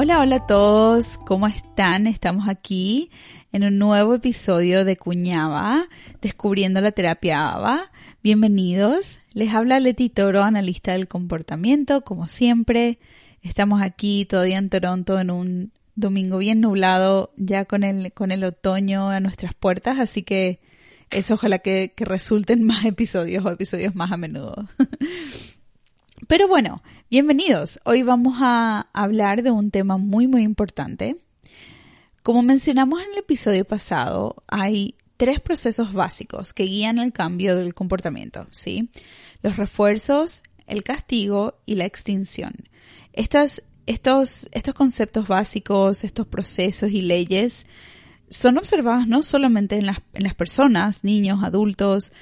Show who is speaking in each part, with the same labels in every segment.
Speaker 1: Hola, hola a todos, ¿cómo están? Estamos aquí en un nuevo episodio de Cuñaba, descubriendo la terapia ABA. Bienvenidos, les habla Leti Toro, analista del comportamiento, como siempre. Estamos aquí todavía en Toronto en un domingo bien nublado, ya con el, con el otoño a nuestras puertas, así que es ojalá que, que resulten más episodios o episodios más a menudo. Pero bueno, bienvenidos. Hoy vamos a hablar de un tema muy muy importante. Como mencionamos en el episodio pasado, hay tres procesos básicos que guían el cambio del comportamiento, ¿sí? Los refuerzos, el castigo y la extinción. Estas, estos, estos conceptos básicos, estos procesos y leyes son observados no solamente en las, en las personas, niños, adultos,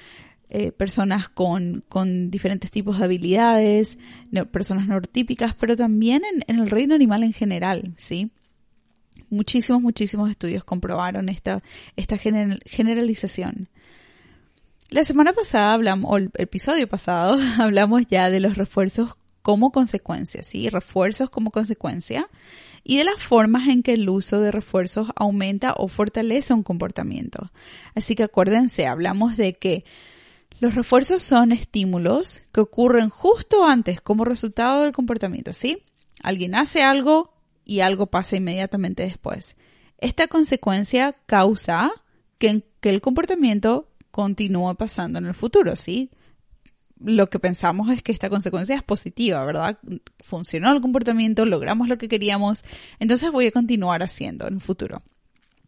Speaker 1: eh, personas con, con, diferentes tipos de habilidades, personas neurotípicas, pero también en, en, el reino animal en general, ¿sí? Muchísimos, muchísimos estudios comprobaron esta, esta generalización. La semana pasada hablamos, o el episodio pasado, hablamos ya de los refuerzos como consecuencia, ¿sí? Refuerzos como consecuencia y de las formas en que el uso de refuerzos aumenta o fortalece un comportamiento. Así que acuérdense, hablamos de que los refuerzos son estímulos que ocurren justo antes como resultado del comportamiento, ¿sí? Alguien hace algo y algo pasa inmediatamente después. Esta consecuencia causa que, el comportamiento continúe pasando en el futuro, ¿sí? Lo que pensamos es que esta consecuencia es positiva, ¿verdad? Funcionó el comportamiento, logramos lo que queríamos, entonces voy a continuar haciendo en el futuro.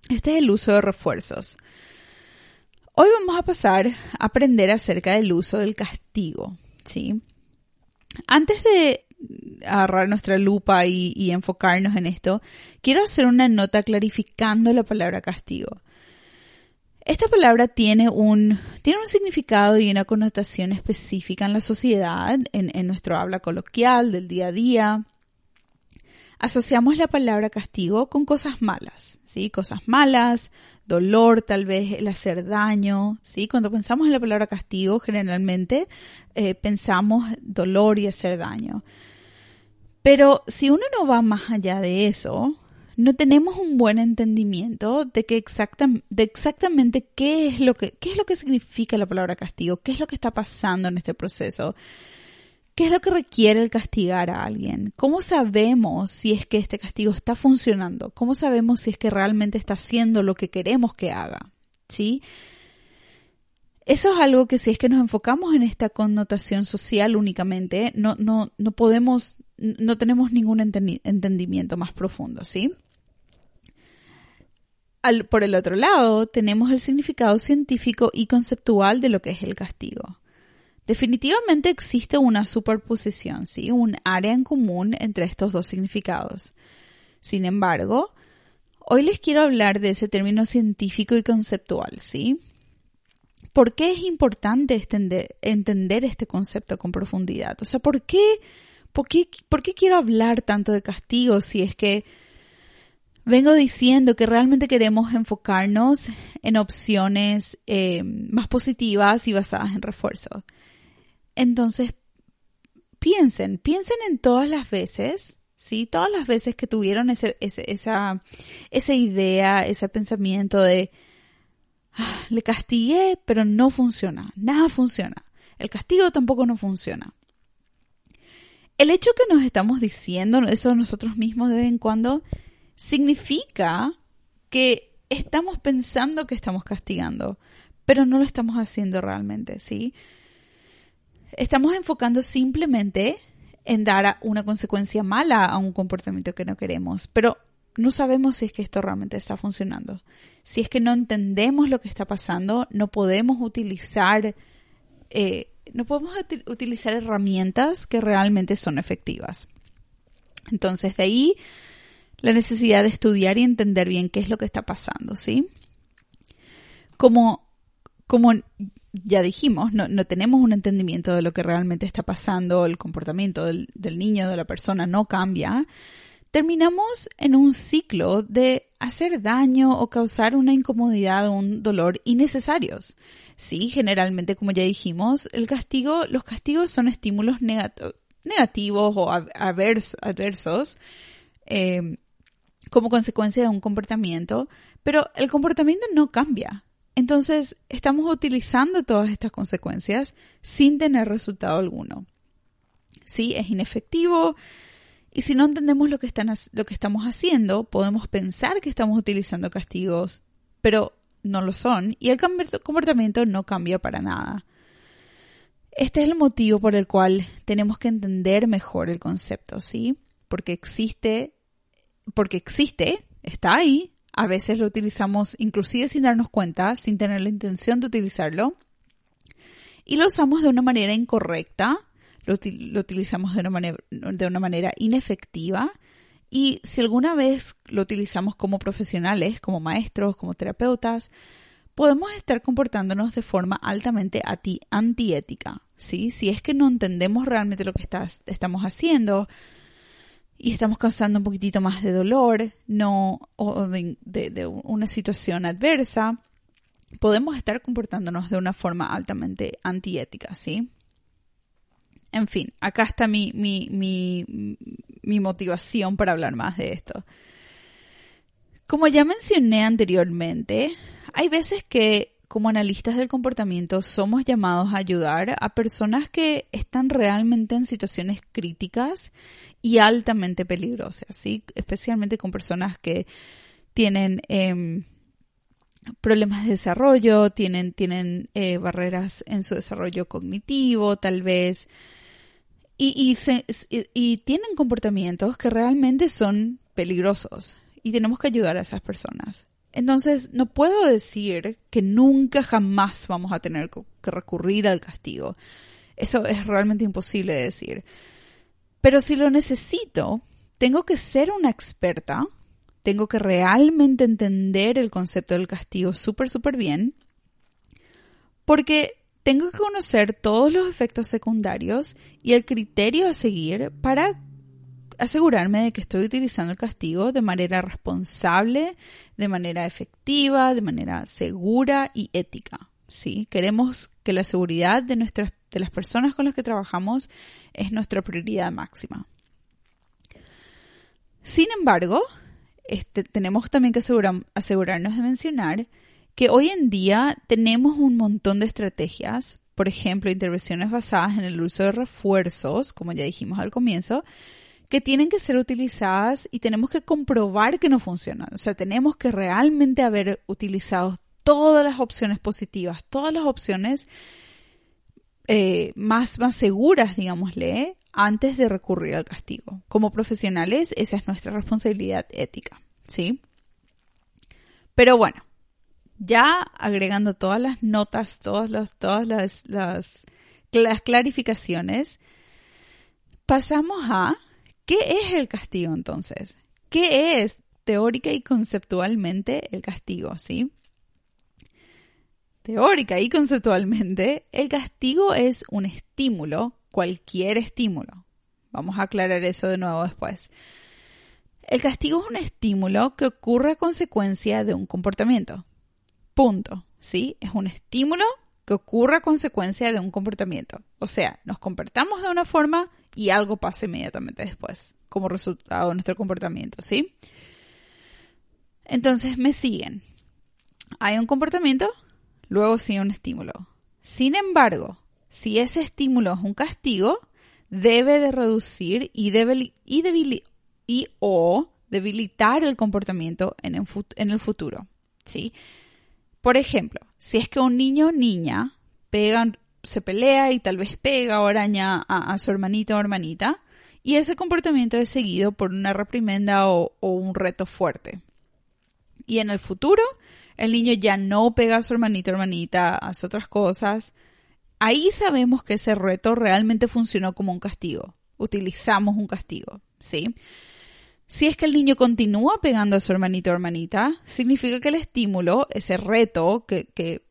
Speaker 1: Este es el uso de refuerzos. Hoy vamos a pasar a aprender acerca del uso del castigo, ¿sí? Antes de agarrar nuestra lupa y, enfocarnos en esto, quiero hacer una nota clarificando la palabra castigo. Esta palabra tiene un, tiene un significado y una connotación específica en la sociedad, en, en nuestro habla coloquial del día a día. Asociamos la palabra castigo con cosas malas, ¿sí? Cosas malas, dolor, tal vez el hacer daño, ¿sí? Cuando pensamos en la palabra castigo, generalmente eh, pensamos dolor y hacer daño. Pero si uno no va más allá de eso, no tenemos un buen entendimiento de que de exactamente qué es lo que qué es lo que significa la palabra castigo, qué es lo que está pasando en este proceso. ¿Qué es lo que requiere el castigar a alguien? ¿Cómo sabemos si es que este castigo está funcionando? ¿Cómo sabemos si es que realmente está haciendo lo que queremos que haga? ¿Sí? Eso es algo que si es que nos enfocamos en esta connotación social únicamente, no, no, no podemos, no tenemos ningún entendimiento más profundo, ¿sí? por el otro lado, tenemos el significado científico y conceptual de lo que es el castigo. Definitivamente existe una superposición, ¿sí? Un área en común entre estos dos significados. Sin embargo, hoy les quiero hablar de ese término científico y conceptual, ¿sí? ¿Por qué es importante entender este concepto con profundidad? O sea, ¿por qué, por qué, por qué quiero hablar tanto de castigo si es que vengo diciendo que realmente queremos enfocarnos en opciones eh, más positivas y basadas en refuerzo? Entonces, piensen, piensen en todas las veces, ¿sí? Todas las veces que tuvieron ese, esa, esa idea, ese pensamiento de, ah, le castigué, pero no funciona, nada funciona. El castigo tampoco no funciona. El hecho que nos estamos diciendo eso nosotros mismos de vez en cuando significa que estamos pensando que estamos castigando, pero no lo estamos haciendo realmente, ¿sí? Estamos enfocando simplemente en dar una consecuencia mala a un comportamiento que no queremos, pero no sabemos si es que esto realmente está funcionando. Si es que no entendemos lo que está pasando, no podemos utilizar, eh, no podemos utilizar herramientas que realmente son efectivas. Entonces, de ahí la necesidad de estudiar y entender bien qué es lo que está pasando, ¿sí? Como, como ya dijimos, no, tenemos un entendimiento de lo que realmente está pasando, el comportamiento del, del niño, de la persona no cambia, terminamos en un ciclo de hacer daño o causar una incomodidad o un dolor innecesarios. Sí, generalmente, como ya dijimos, los castigos son estímulos negativos o adversos eh, como consecuencia de un comportamiento, pero el comportamiento no cambia. Entonces, estamos utilizando todas estas consecuencias sin tener resultado alguno. Sí, es inefectivo. Y si no entendemos lo que, están, lo que estamos haciendo, podemos pensar que estamos utilizando castigos, pero no lo son. Y el comportamiento no cambia para nada. Este es el motivo por el cual tenemos que entender mejor el concepto, ¿sí? Porque existe, porque existe, está ahí, a veces lo utilizamos inclusive sin darnos cuenta, sin tener la intención de utilizarlo. Y lo usamos de una manera incorrecta, lo, utilizamos de una, manera, de inefectiva. Y si alguna vez lo utilizamos como profesionales, como maestros, como terapeutas, podemos estar comportándonos de forma altamente antiética. ¿sí? Si es que no entendemos realmente lo que estamos haciendo, y estamos causando un poquitito más de dolor, no, o de, una situación adversa, podemos estar comportándonos de una forma altamente antiética, ¿sí? En fin, acá está mi, mi, mi, motivación para hablar más de esto. Como ya mencioné anteriormente, hay veces que como analistas del comportamiento somos llamados a ayudar a personas que están realmente en situaciones críticas y altamente peligrosas, ¿sí? especialmente con personas que tienen em, problemas de desarrollo, tienen, tienen eh, barreras en su desarrollo cognitivo, tal vez, y, y tienen comportamientos que realmente son peligrosos y tenemos que ayudar a esas personas. Entonces, no puedo decir que nunca jamás vamos a tener que recurrir al castigo. Eso es realmente imposible de decir. Pero si lo necesito, tengo que ser una experta, tengo que realmente entender el concepto del castigo súper, súper bien, porque tengo que conocer todos los efectos secundarios y el criterio a seguir para asegurarme de que estoy utilizando el castigo de manera responsable, de manera efectiva, de manera segura y ética. ¿sí? Queremos que la seguridad de, nuestras, de las personas con las que trabajamos es nuestra prioridad máxima. Sin embargo, este, tenemos también que asegurarnos de mencionar que hoy en día tenemos un montón de estrategias, por ejemplo, intervenciones basadas en el uso de refuerzos, como ya dijimos al comienzo, que tienen que ser utilizadas y tenemos que comprobar que no funcionan. O sea, tenemos que realmente haber utilizado todas las opciones positivas, todas las opciones eh, más, más seguras, digámosle, antes de recurrir al castigo. Como profesionales, esa es nuestra responsabilidad ética, ¿sí? Pero bueno, ya agregando todas las notas, todas, los, todas las, las, las clarificaciones, pasamos a ¿Qué es el castigo entonces? ¿Qué es teórica y conceptualmente el castigo? ¿Sí? Teórica y conceptualmente, el castigo es un estímulo, cualquier estímulo. Vamos a aclarar eso de nuevo después. El castigo es un estímulo que ocurre a consecuencia de un comportamiento. Punto. ¿Sí? Es un estímulo que ocurre a consecuencia de un comportamiento. O sea, nos comportamos de una forma y algo pasa inmediatamente después, como resultado de nuestro comportamiento, ¿sí? Entonces me siguen. Hay un comportamiento, luego sigue un estímulo. Sin embargo, si ese estímulo es un castigo, debe de reducir y, y, y o debilitar el comportamiento en el, en el futuro, ¿sí? Por ejemplo, si es que un niño o niña se pelea y tal vez pega o araña a, su hermanito o hermanita, y ese comportamiento es seguido por una reprimenda o, un reto fuerte. Y en el futuro, el niño ya no pega a su hermanito o hermanita, hace otras cosas. Ahí sabemos que ese reto realmente funcionó como un castigo. Utilizamos un castigo, ¿sí? Si es que el niño continúa pegando a su hermanito o hermanita, significa que el estímulo, ese reto que,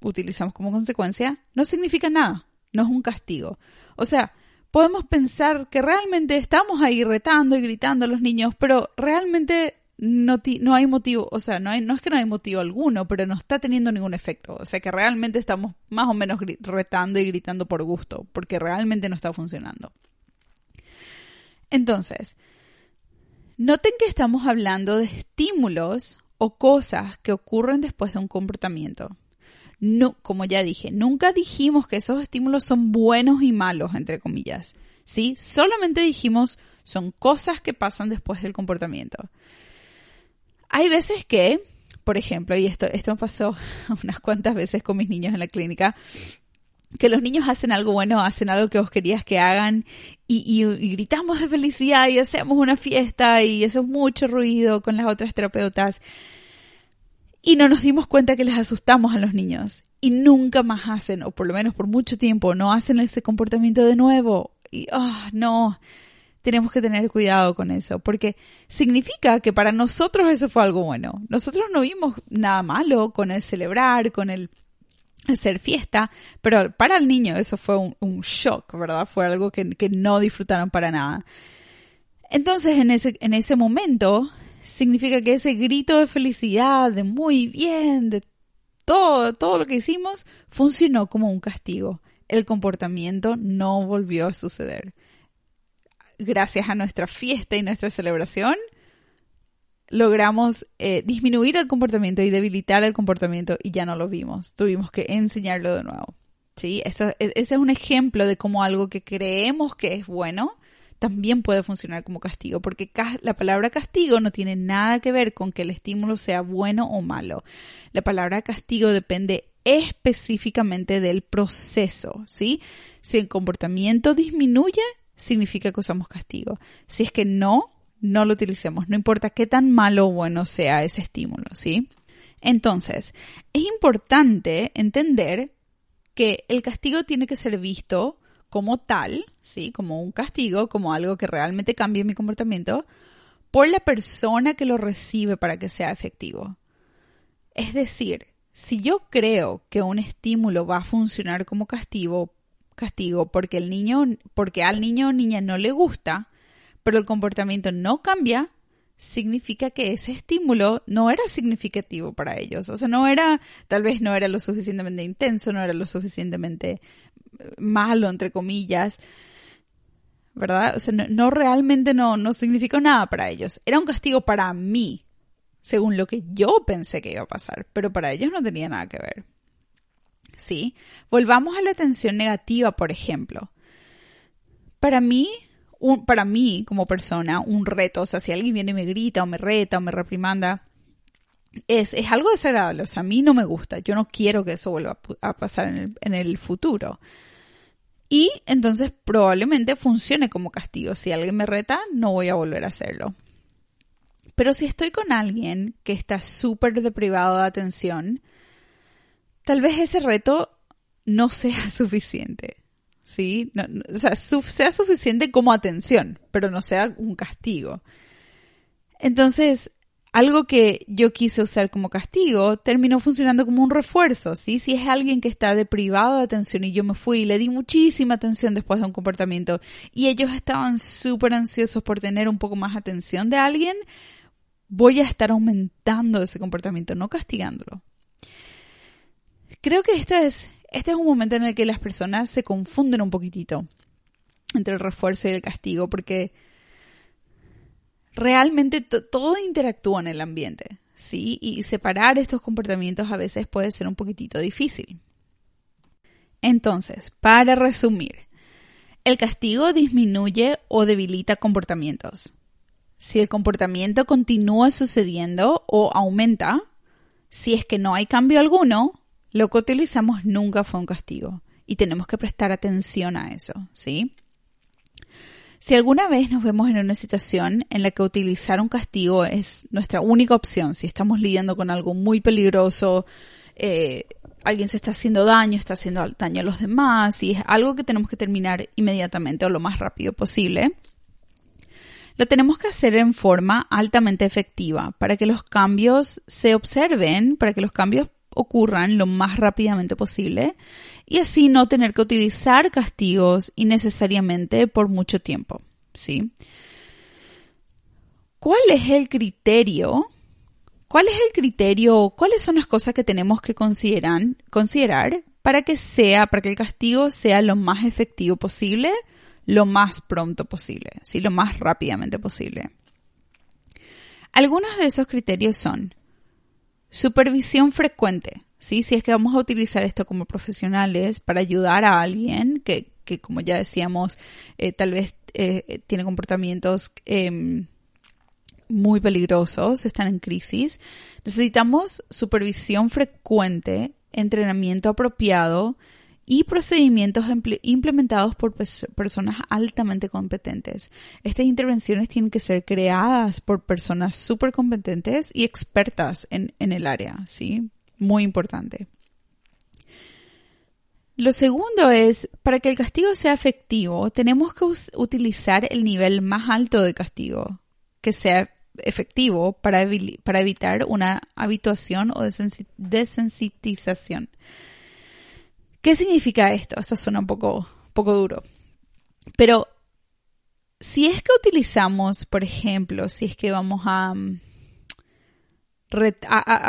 Speaker 1: utilizamos como consecuencia, no significa nada, no es un castigo. O sea, podemos pensar que realmente estamos ahí retando y gritando a los niños, pero realmente no, no hay motivo, o sea, no, hay, no es que no hay motivo alguno, pero no está teniendo ningún efecto. O sea, que realmente estamos más o menos retando y gritando por gusto, porque realmente no está funcionando. Entonces, Noten que estamos hablando de estímulos o cosas que ocurren después de un comportamiento. No, como ya dije, nunca dijimos que esos estímulos son buenos y malos, entre comillas. ¿Sí? Solamente dijimos son cosas que pasan después del comportamiento. Hay veces que, por ejemplo, y esto, esto me pasó unas cuantas veces con mis niños en la clínica, que los niños hacen algo bueno, hacen algo que vos querías que hagan y, gritamos de felicidad y hacemos una fiesta y hacemos mucho ruido con las otras terapeutas. Y no nos dimos cuenta que les asustamos a los niños. Y nunca más hacen, o por lo menos por mucho tiempo, no hacen ese comportamiento de nuevo. Y, oh, no, tenemos que tener cuidado con eso, porque significa que para nosotros eso fue algo bueno. Nosotros no vimos nada malo con el celebrar, con el hacer fiesta, pero para el niño eso fue un, shock, ¿verdad? Fue algo que, que, no disfrutaron para nada. Entonces, en ese, en ese momento, significa que ese grito de felicidad, de muy bien, de todo, todo lo que hicimos, funcionó como un castigo. El comportamiento no volvió a suceder. Gracias a nuestra fiesta y nuestra celebración, logramos eh, disminuir el comportamiento y debilitar el comportamiento y ya no lo vimos. Tuvimos que enseñarlo de nuevo. ¿Sí? Esto, e, ese es un ejemplo de cómo algo que creemos que es bueno también puede funcionar como castigo, porque la palabra castigo no tiene nada que ver con que el estímulo sea bueno o malo. La palabra castigo depende específicamente del proceso, ¿sí? Si el comportamiento disminuye, significa que usamos castigo. Si es que no, no lo utilicemos, no importa qué tan malo o bueno sea ese estímulo, ¿sí? Entonces, es importante entender que el castigo tiene que ser visto como tal, ¿sí? Como un castigo, como algo que realmente cambie mi comportamiento, por la persona que lo recibe para que sea efectivo. Es decir, si yo creo que un estímulo va a funcionar como castigo, castigo porque el niño, porque al niño o niña no le gusta, pero el comportamiento no cambia, significa que ese estímulo no era significativo para ellos. O sea, no era, tal vez no era lo suficientemente intenso, no era lo suficientemente eh, malo, entre comillas. ¿Verdad? O sea, no, realmente no, no significó nada para ellos. Era un castigo para mí, según lo que yo pensé que iba a pasar, pero para ellos no tenía nada que ver. ¿Sí? Volvamos a la atención negativa, por ejemplo. Para mí, para mí como persona un reto, o sea, si alguien viene y me grita o me reta o me reprimanda, es, es algo desagradable, o sea, a mí no me gusta, yo no quiero que eso vuelva a pasar en el, en el futuro. Y entonces probablemente funcione como castigo. Si alguien me reta, no voy a volver a hacerlo. Pero si estoy con alguien que está súper deprivado de atención, tal vez ese reto no sea suficiente. ¿Sí? o sea, sea suficiente como atención, pero no sea un castigo. Entonces, algo que yo quise usar como castigo terminó funcionando como un refuerzo, ¿sí? Si es alguien que está deprivado de atención y yo me fui y le di muchísima atención después de un comportamiento y ellos estaban súper ansiosos por tener un poco más atención de alguien, voy a estar aumentando ese comportamiento, no castigándolo. Creo que esta es este es un momento en el que las personas se confunden un poquitito entre el refuerzo y el castigo, porque realmente todo interactúa en el ambiente, ¿sí? Y separar estos comportamientos a veces puede ser un poquitito difícil. Entonces, para resumir, el castigo disminuye o debilita comportamientos. Si el comportamiento continúa sucediendo o aumenta, si es que no hay cambio alguno, lo que utilizamos nunca fue un castigo y tenemos que prestar atención a eso, ¿sí? Si alguna vez nos vemos en una situación en la que utilizar un castigo es nuestra única opción, si estamos lidiando con algo muy peligroso, eh, alguien se está haciendo daño, está haciendo daño a los demás, y es algo que tenemos que terminar inmediatamente o lo más rápido posible, lo tenemos que hacer en forma altamente efectiva para que los cambios se observen, para que los cambios ocurran lo más rápidamente posible y así no tener que utilizar castigos innecesariamente por mucho tiempo, ¿sí? ¿Cuál es el criterio? ¿Cuál es el criterio? ¿Cuáles son las cosas que tenemos que considerar, considerar para que sea, para que el castigo sea lo más efectivo posible, lo más pronto posible, ¿sí? Lo más rápidamente posible. Algunos de esos criterios son supervisión frecuente, ¿sí? Si es que vamos a utilizar esto como profesionales para ayudar a alguien que, que como ya decíamos, eh, tal vez eh, tiene comportamientos em, muy peligrosos, están en crisis, necesitamos supervisión frecuente, entrenamiento apropiado y procedimientos implementados por personas altamente competentes. Estas intervenciones tienen que ser creadas por personas súper competentes y expertas en, en el área, ¿sí? Muy importante. Lo segundo es, para que el castigo sea efectivo, tenemos que utilizar el nivel más alto de castigo, que sea efectivo para, para evitar una habituación o desensitización. ¿Qué significa esto? Esto suena un poco, poco duro. Pero si es que utilizamos, por ejemplo, si es que vamos a, mm,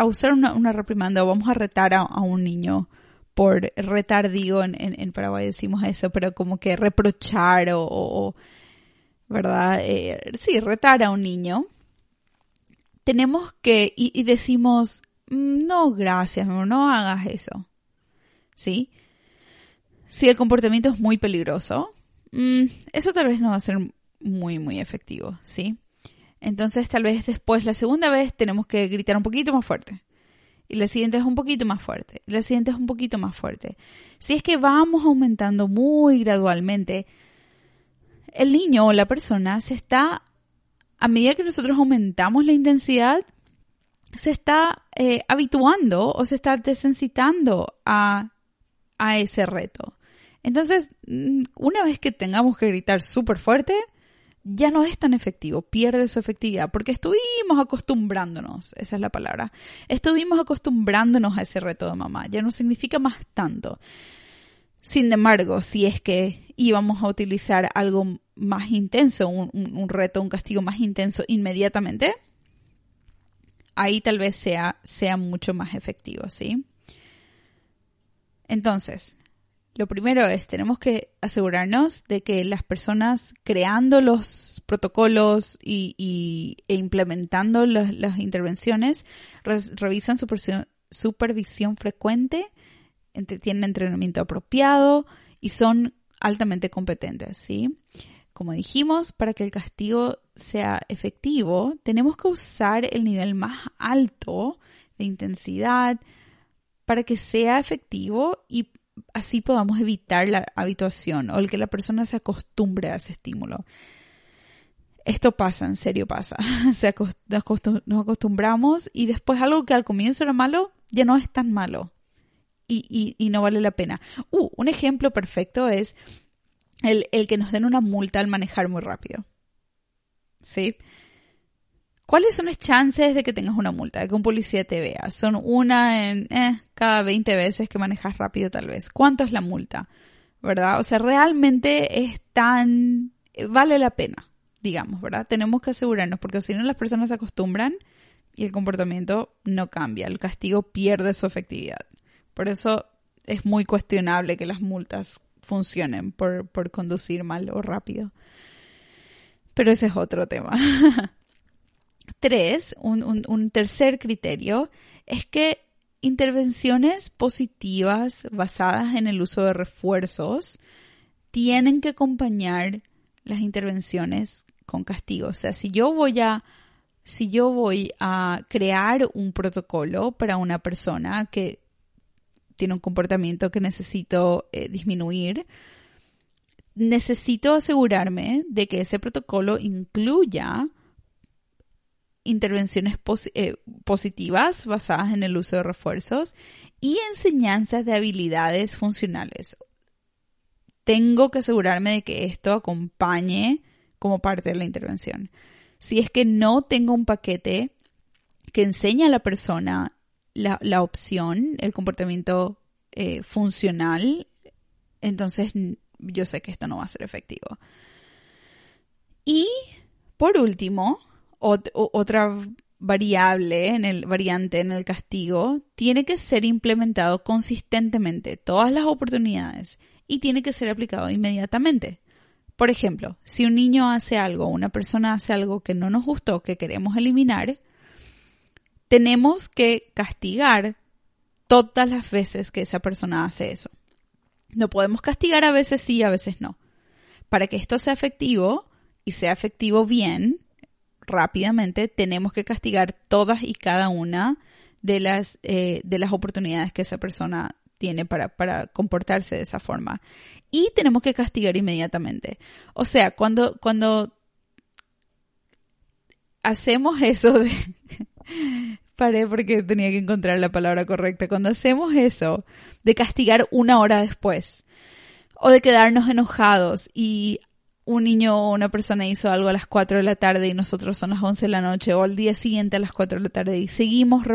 Speaker 1: usar una, reprimanda o vamos a retar a, un niño por retar, digo, en, en, Paraguay decimos eso, pero como que reprochar o, ¿verdad? Eh, sí, retar a un niño. Tenemos que, y, y decimos, mm, no, gracias, no hagas eso. ¿Sí? Si el comportamiento es muy peligroso, mm, eso tal vez no va a ser muy, muy efectivo, ¿sí? Entonces tal vez después, la segunda vez, tenemos que gritar un poquito más fuerte. Y la siguiente es un poquito más fuerte. Y la siguiente es un poquito más fuerte. Si es que vamos aumentando muy gradualmente, el niño o la persona se está, a medida que nosotros aumentamos la intensidad, se está eh, habituando o se está desensitando a, a ese reto. Entonces, mm, una vez que tengamos que gritar súper fuerte, ya no es tan efectivo, pierde su efectividad, porque estuvimos acostumbrándonos, esa es la palabra, estuvimos acostumbrándonos a ese reto de mamá, ya no significa más tanto. Sin embargo, si es que íbamos a utilizar algo más intenso, un, un reto, un castigo más intenso inmediatamente, ahí tal vez sea, sea mucho más efectivo, ¿sí? Entonces, lo primero es, tenemos que asegurarnos de que las personas creando los protocolos y, e implementando las, intervenciones revisan supervisión, supervisión frecuente, tienen entrenamiento apropiado y son altamente competentes, ¿sí? Como dijimos, para que el castigo sea efectivo, tenemos que usar el nivel más alto de intensidad para que sea efectivo y así podamos evitar la habituación o el que la persona se acostumbre a ese estímulo. Esto pasa, en serio pasa. Nos acostumbramos y después algo que al comienzo era malo ya no es tan malo y, y, no vale la pena. Uh, un ejemplo perfecto es el, el que nos den una multa al manejar muy rápido. ¿Sí? ¿Cuáles son las chances de que tengas una multa, de que un policía te vea? Son una en eh, cada 20 veces que manejas rápido tal vez. ¿Cuánto es la multa? ¿Verdad? O sea, realmente es tan... vale la pena, digamos, ¿verdad? Tenemos que asegurarnos porque si no las personas se acostumbran y el comportamiento no cambia, el castigo pierde su efectividad. Por eso es muy cuestionable que las multas funcionen por, por conducir mal o rápido. Pero ese es otro tema. Tres, un, tercer criterio, es que intervenciones positivas basadas en el uso de refuerzos tienen que acompañar las intervenciones con castigo. O sea, si yo voy a, si yo voy a crear un protocolo para una persona que tiene un comportamiento que necesito eh, disminuir, necesito asegurarme de que ese protocolo incluya intervenciones eh, positivas basadas en el uso de refuerzos y enseñanzas de habilidades funcionales. Tengo que asegurarme de que esto acompañe como parte de la intervención. Si es que no tengo un paquete que enseña a la persona la, opción, el comportamiento eh, funcional, entonces yo sé que esto no va a ser efectivo. Y por último, otra variable en el variante en el castigo tiene que ser implementado consistentemente todas las oportunidades y tiene que ser aplicado inmediatamente Por ejemplo, si un niño hace algo, una persona hace algo que no nos gustó, que queremos eliminar, tenemos que castigar todas las veces que esa persona hace eso. No podemos castigar a veces sí, a veces no. Para que esto sea efectivo y sea efectivo bien, rápidamente, tenemos que castigar todas y cada una de las, eh, de las oportunidades que esa persona tiene para, para, comportarse de esa forma. Y tenemos que castigar inmediatamente. O sea, cuando, cuando hacemos eso de... Paré porque tenía que encontrar la palabra correcta. Cuando hacemos eso de castigar una hora después o de quedarnos enojados y un niño o una persona hizo algo a las 4 de la tarde y nosotros son las 11 de la noche o al día siguiente a las 4 de la tarde y seguimos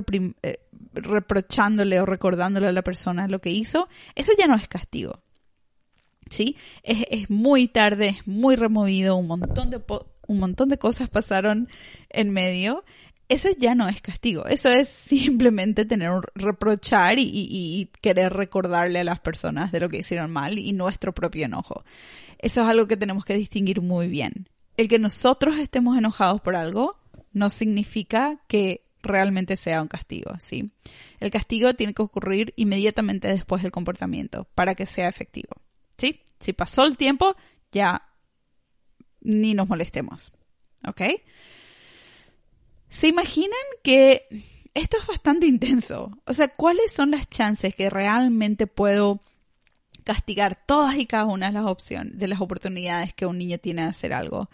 Speaker 1: eh, reprochándole o recordándole a la persona lo que hizo, eso ya no es castigo. ¿Sí? Es, es muy tarde, es muy removido, un montón, de un montón de cosas pasaron en medio. Eso ya no es castigo, eso es simplemente tener un reprochar y, y querer recordarle a las personas de lo que hicieron mal y nuestro propio enojo. Eso es algo que tenemos que distinguir muy bien. El que nosotros estemos enojados por algo no significa que realmente sea un castigo, ¿sí? El castigo tiene que ocurrir inmediatamente después del comportamiento para que sea efectivo, ¿sí? Si pasó el tiempo, ya ni nos molestemos, ¿ok? ¿Se imaginan que esto es bastante intenso? O sea, ¿cuáles son las chances que realmente puedo castigar todas y cada una de las opciones, de las oportunidades que un niño tiene de hacer algo.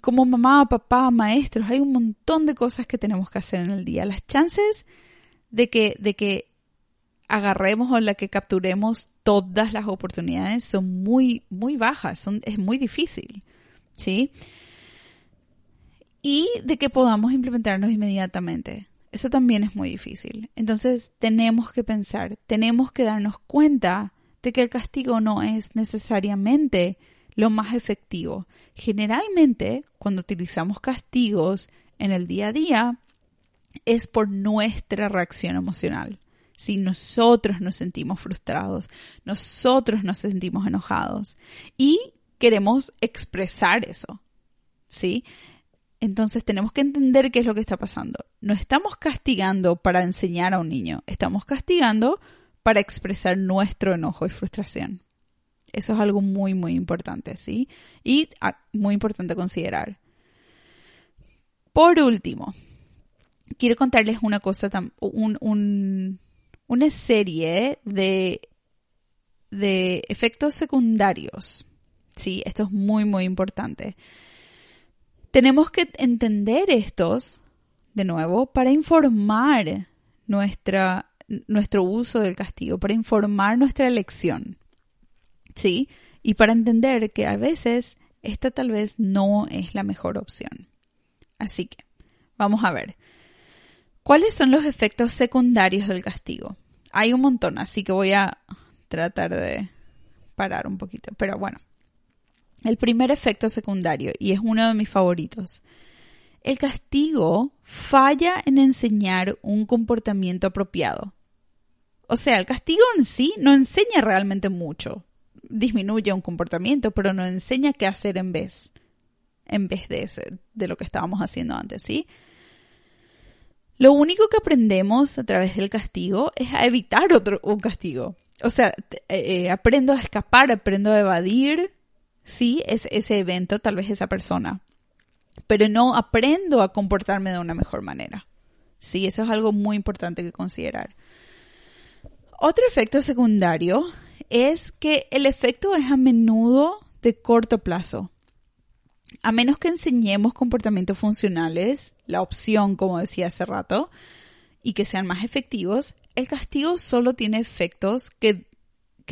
Speaker 1: Como mamá, papá, maestros, hay un montón de cosas que tenemos que hacer en el día. Las chances de que, de que agarremos o la que capturemos todas las oportunidades son muy, muy bajas, son, es muy difícil, ¿sí? Y de que podamos implementarnos inmediatamente. Eso también es muy difícil. Entonces tenemos que pensar, tenemos que darnos cuenta de que el castigo no es necesariamente lo más efectivo. Generalmente, cuando utilizamos castigos en el día a día, es por nuestra reacción emocional. Si nosotros nos sentimos frustrados, nosotros nos sentimos enojados y queremos expresar eso. ¿Sí? Entonces tenemos que entender qué es lo que está pasando. No estamos castigando para enseñar a un niño, estamos castigando para expresar nuestro enojo y frustración. Eso es algo muy, muy importante, ¿sí? Y ah, muy importante considerar. Por último, quiero contarles una cosa, una serie de, de efectos secundarios. Sí, esto es muy, muy importante. Tenemos que entender estos, de nuevo, para informar nuestra, nuestro uso del castigo, para informar nuestra elección. ¿Sí? Y para entender que a veces esta tal vez no es la mejor opción. Así que, vamos a ver. ¿Cuáles son los efectos secundarios del castigo? Hay un montón, así que voy a tratar de parar un poquito. Pero bueno, el primer efecto secundario, y es uno de mis favoritos. El castigo falla en enseñar un comportamiento apropiado. O sea, el castigo en sí no enseña realmente mucho. Disminuye un comportamiento, pero no enseña qué hacer en vez, en vez de, ese, de lo que estábamos haciendo antes, ¿sí? Lo único que aprendemos a través del castigo es a evitar otro, un castigo. O sea, eh, aprendo a escapar, aprendo a evadir, sí, es ese evento, tal vez esa persona, pero no aprendo a comportarme de una mejor manera. Sí, eso es algo muy importante que considerar. Otro efecto secundario es que el efecto es a menudo de corto plazo. A menos que enseñemos comportamientos funcionales, la opción, como decía hace rato, y que sean más efectivos, el castigo solo tiene efectos que,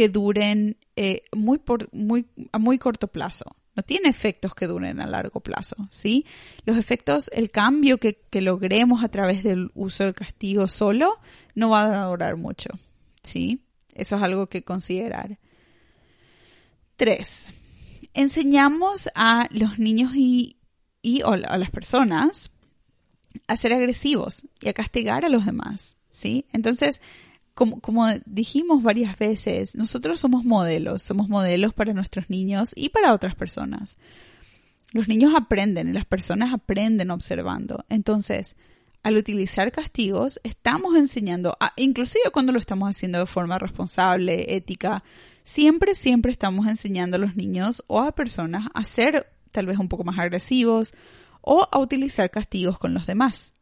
Speaker 1: que duren eh, muy por, muy, a muy corto plazo. No tiene efectos que duren a largo plazo, ¿sí? Los efectos, el cambio que, que logremos a través del uso del castigo solo no va a durar mucho, ¿sí? Eso es algo que considerar. Tres, enseñamos a los niños y, y a las personas a ser agresivos y a castigar a los demás, ¿sí? Entonces, como, dijimos varias veces, nosotros somos modelos, somos modelos para nuestros niños y para otras personas. Los niños aprenden y las personas aprenden observando. Entonces, al utilizar castigos, estamos enseñando, inclusive cuando lo estamos haciendo de forma responsable, ética, siempre, siempre estamos enseñando a los niños o a personas a ser tal vez un poco más agresivos o a utilizar castigos con los demás.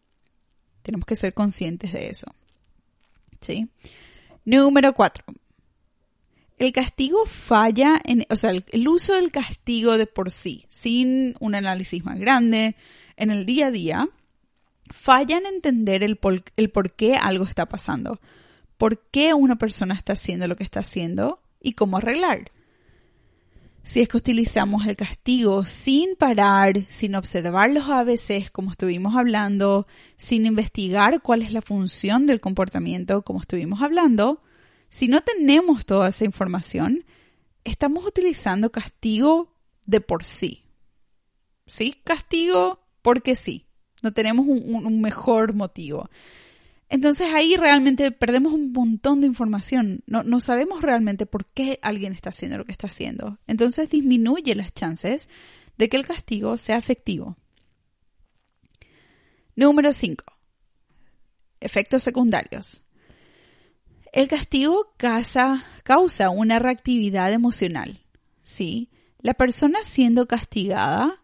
Speaker 1: Tenemos que ser conscientes de eso. ¿Sí? Número cuatro. El castigo falla en, o sea, el, uso del castigo de por sí, sin un análisis más grande, en el día a día, falla en entender el el por qué algo está pasando, por qué una persona está haciendo lo que está haciendo y cómo arreglar si es que utilizamos el castigo sin parar, sin observar los ABCs como estuvimos hablando, sin investigar cuál es la función del comportamiento como estuvimos hablando, si no tenemos toda esa información, estamos utilizando castigo de por sí. ¿Sí? Castigo porque sí. No tenemos un, un mejor motivo. Entonces ahí realmente perdemos un montón de información. No, no, sabemos realmente por qué alguien está haciendo lo que está haciendo. Entonces disminuye las chances de que el castigo sea efectivo. Número 5. Efectos secundarios. El castigo causa, una reactividad emocional. ¿sí? La persona siendo castigada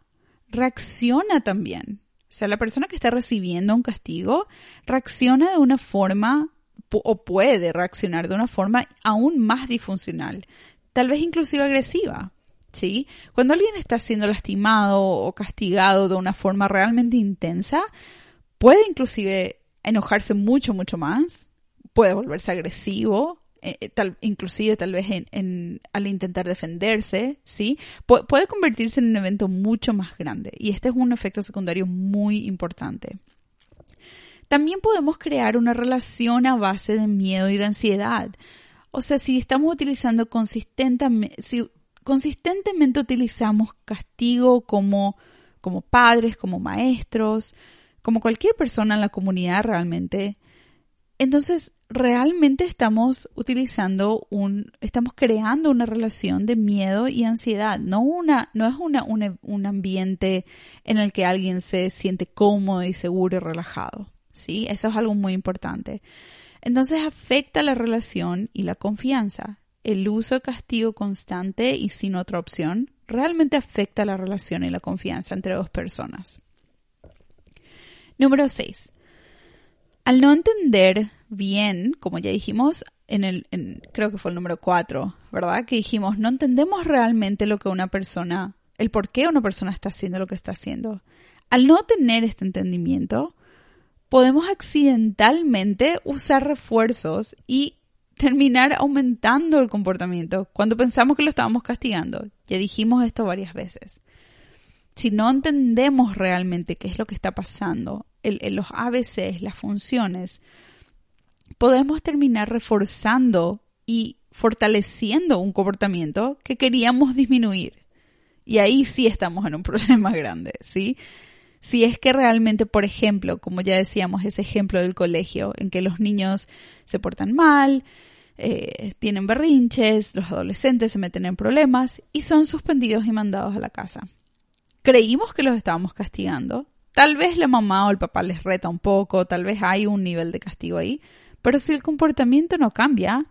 Speaker 1: reacciona también. O sea, la persona que está recibiendo un castigo reacciona de una forma o puede reaccionar de una forma aún más disfuncional, tal vez inclusive agresiva. ¿Sí? Cuando alguien está siendo lastimado o castigado de una forma realmente intensa, puede inclusive enojarse mucho, mucho más, puede volverse agresivo, eh, eh, tal, inclusive tal vez al intentar defenderse, ¿sí? puede convertirse en un evento mucho más grande y este es un efecto secundario muy importante. También podemos crear una relación a base de miedo y de ansiedad. O sea, si estamos utilizando consistentemente, si consistentemente utilizamos castigo como, como padres, como maestros, como cualquier persona en la comunidad realmente, entonces, realmente estamos utilizando un, estamos creando una relación de miedo y ansiedad, no una, no es una, un ambiente en el que alguien se siente cómodo y seguro y relajado. ¿Sí? Eso es algo muy importante. Entonces afecta la relación y la confianza. El uso de castigo constante y sin otra opción realmente afecta la relación y la confianza entre dos personas. Número 6. Al no entender bien, como ya dijimos en el, creo que fue el número 4, ¿verdad? Que dijimos, no entendemos realmente lo que una persona, el por qué una persona está haciendo lo que está haciendo. Al no tener este entendimiento, podemos accidentalmente usar refuerzos y terminar aumentando el comportamiento cuando pensamos que lo estábamos castigando. Ya dijimos esto varias veces. Si no entendemos realmente qué es lo que está pasando, los ABCs, las funciones, podemos terminar reforzando y fortaleciendo un comportamiento que queríamos disminuir. Y ahí sí estamos en un problema grande, ¿sí? Si es que realmente, por ejemplo, como ya decíamos, ese ejemplo del colegio, en que los niños se portan mal, eh, tienen berrinches, los adolescentes se meten en problemas y son suspendidos y mandados a la casa. Creímos que los estábamos castigando, Tal vez la mamá o el papá les reta un poco, tal vez hay un nivel de castigo ahí, pero si el comportamiento no cambia,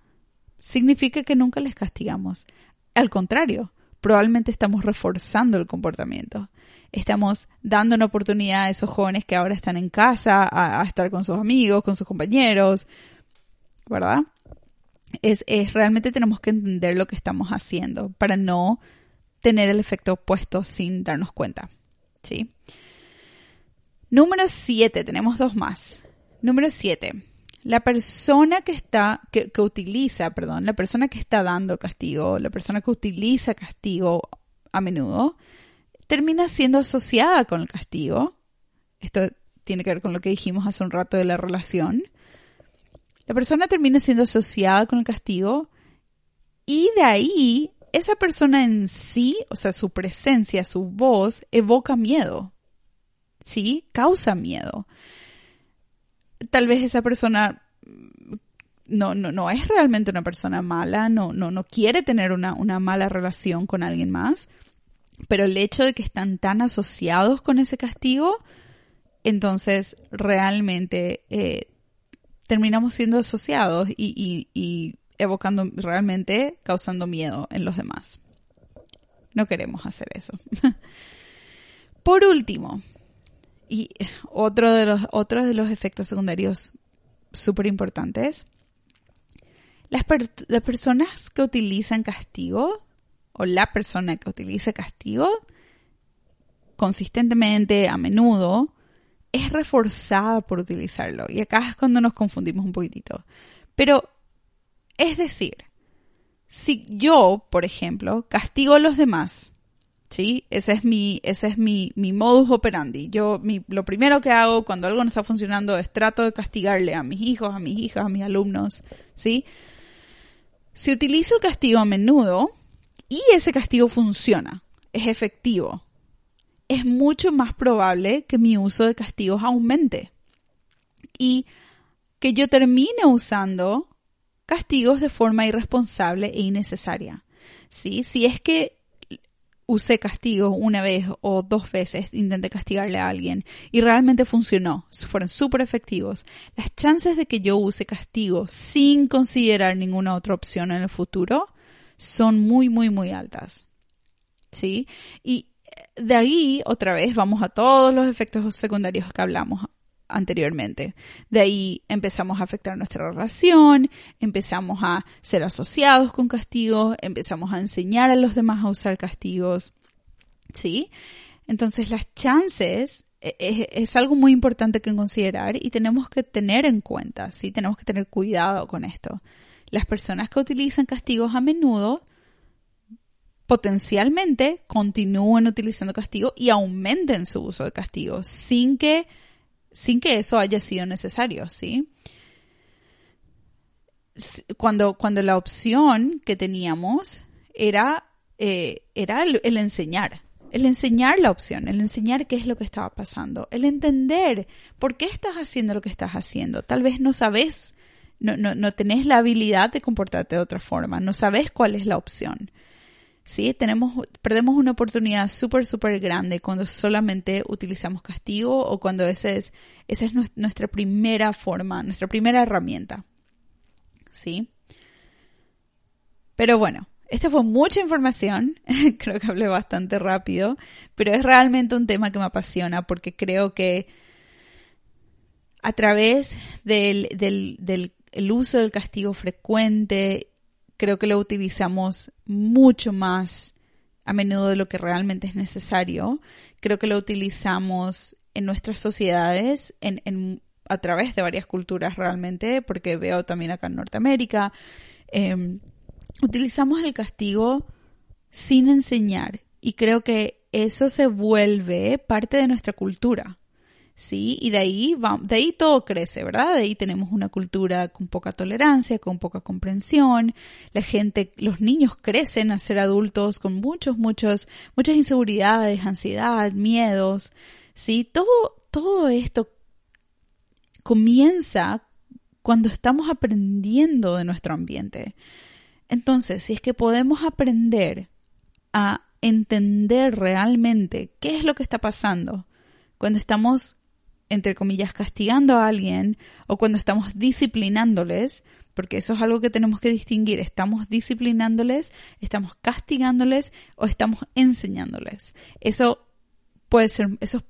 Speaker 1: significa que nunca les castigamos. Al contrario, probablemente estamos reforzando el comportamiento. Estamos dando una oportunidad a esos jóvenes que ahora están en casa a, estar con sus amigos, con sus compañeros, ¿verdad? Es, realmente tenemos que entender lo que estamos haciendo para no tener el efecto opuesto sin darnos cuenta. ¿Sí? Número 7, tenemos dos más. Número 7. La persona que está, que, utiliza, perdón, la persona que está dando castigo, la persona que utiliza castigo a menudo, termina siendo asociada con el castigo. Esto tiene que ver con lo que dijimos hace un rato de la relación. La persona termina siendo asociada con el castigo y de ahí esa persona en sí, o sea, su presencia, su voz, evoca miedo. ¿Sí? Causa miedo. Tal vez esa persona no, no, no es realmente una persona mala, no, no, no quiere tener una, una mala relación con alguien más, pero el hecho de que están tan asociados con ese castigo, entonces realmente eh, terminamos siendo asociados y, y evocando realmente, causando miedo en los demás. No queremos hacer eso. Por último, y otro de los, otros de los efectos secundarios súper importantes, las, las personas que utilizan castigo o la persona que utiliza castigo consistentemente, a menudo, es reforzada por utilizarlo. Y acá es cuando nos confundimos un poquitito. Pero, es decir, si yo, por ejemplo, castigo a los demás ¿sí? Ese es mi, ese es mi, mi modus operandi. Yo, mi, lo primero que hago cuando algo no está funcionando es trato de castigarle a mis hijos, a mis hijas, a mis alumnos, ¿sí? Si utilizo el castigo a menudo y ese castigo funciona, es efectivo, es mucho más probable que mi uso de castigos aumente y que yo termine usando castigos de forma irresponsable e innecesaria. ¿Sí? Si es que usé castigo una vez o dos veces, intenté castigarle a alguien y realmente funcionó, fueron súper efectivos, las chances de que yo use castigo sin considerar ninguna otra opción en el futuro son muy, muy, muy altas. ¿Sí? Y de ahí, otra vez, vamos a todos los efectos secundarios que hablamos anteriormente. De ahí empezamos a afectar nuestra relación, empezamos a ser asociados con castigos, empezamos a enseñar a los demás a usar castigos. ¿Sí? Entonces las chances e, e, es, algo muy importante que considerar y tenemos que tener en cuenta, ¿sí? Tenemos que tener cuidado con esto. Las personas que utilizan castigos a menudo potencialmente continúen utilizando castigo y aumenten su uso de castigo sin que sin que eso haya sido necesario, ¿sí? Cuando, cuando la opción que teníamos era, eh, era el, enseñar, el enseñar la opción, el enseñar qué es lo que estaba pasando, el entender por qué estás haciendo lo que estás haciendo. Tal vez no sabes, no, no, no tenés la habilidad de comportarte de otra forma, no sabes cuál es la opción. ¿Sí? Tenemos, perdemos una oportunidad súper, súper grande cuando solamente utilizamos castigo o cuando esa es, esa es nuestra primera forma, nuestra primera herramienta, ¿sí? Pero bueno, esta fue mucha información, creo que hablé bastante rápido, pero es realmente un tema que me apasiona porque creo que a través del, del, del el uso del castigo frecuente creo que lo utilizamos mucho más a menudo de lo que realmente es necesario. Creo que lo utilizamos en nuestras sociedades, en, a través de varias culturas realmente, porque veo también acá en Norteamérica. Em, utilizamos el castigo sin enseñar y creo que eso se vuelve parte de nuestra cultura. ¿Sí? Y de ahí, va, de ahí todo crece, ¿verdad? De ahí tenemos una cultura con poca tolerancia, con poca comprensión. La gente, los niños crecen a ser adultos con muchos, muchos, muchas inseguridades, ansiedad, miedos, ¿sí? Todo, todo esto comienza cuando estamos aprendiendo de nuestro ambiente. Entonces, si es que podemos aprender a entender realmente qué es lo que está pasando cuando estamos entre comillas, castigando a alguien o cuando estamos disciplinándoles, porque eso es algo que tenemos que distinguir. ¿Estamos disciplinándoles, estamos castigándoles o estamos enseñándoles? Eso puede ser, esos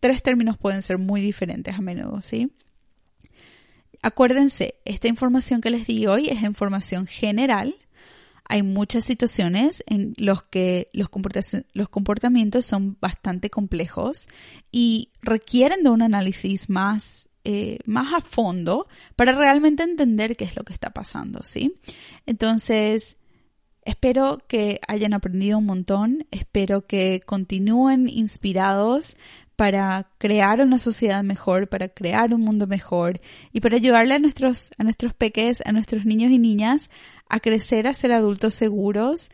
Speaker 1: tres términos pueden ser muy diferentes a menudo, ¿sí? Acuérdense, esta información que les di hoy es información general hay muchas situaciones en los que los, comportamientos son bastante complejos y requieren de un análisis más, eh, más a fondo para realmente entender qué es lo que está pasando, ¿sí? Entonces, espero que hayan aprendido un montón, espero que continúen inspirados para crear una sociedad mejor, para crear un mundo mejor y para ayudarle a nuestros, a nuestros peques, a nuestros niños y niñas a crecer a ser adultos seguros,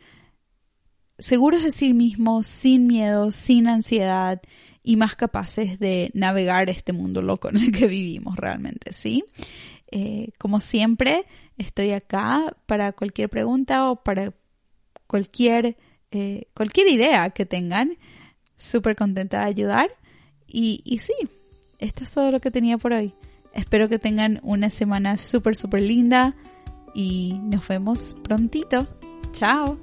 Speaker 1: seguros de sí mismos, sin miedo, sin ansiedad y más capaces de navegar este mundo loco en el que vivimos realmente, ¿sí? Eh, como siempre, estoy acá para cualquier pregunta o para cualquier, eh, cualquier idea que tengan. Súper contenta de ayudar. Y, y sí, esto es todo lo que tenía por hoy. Espero que tengan una semana súper, súper linda y nos vemos prontito. Chao.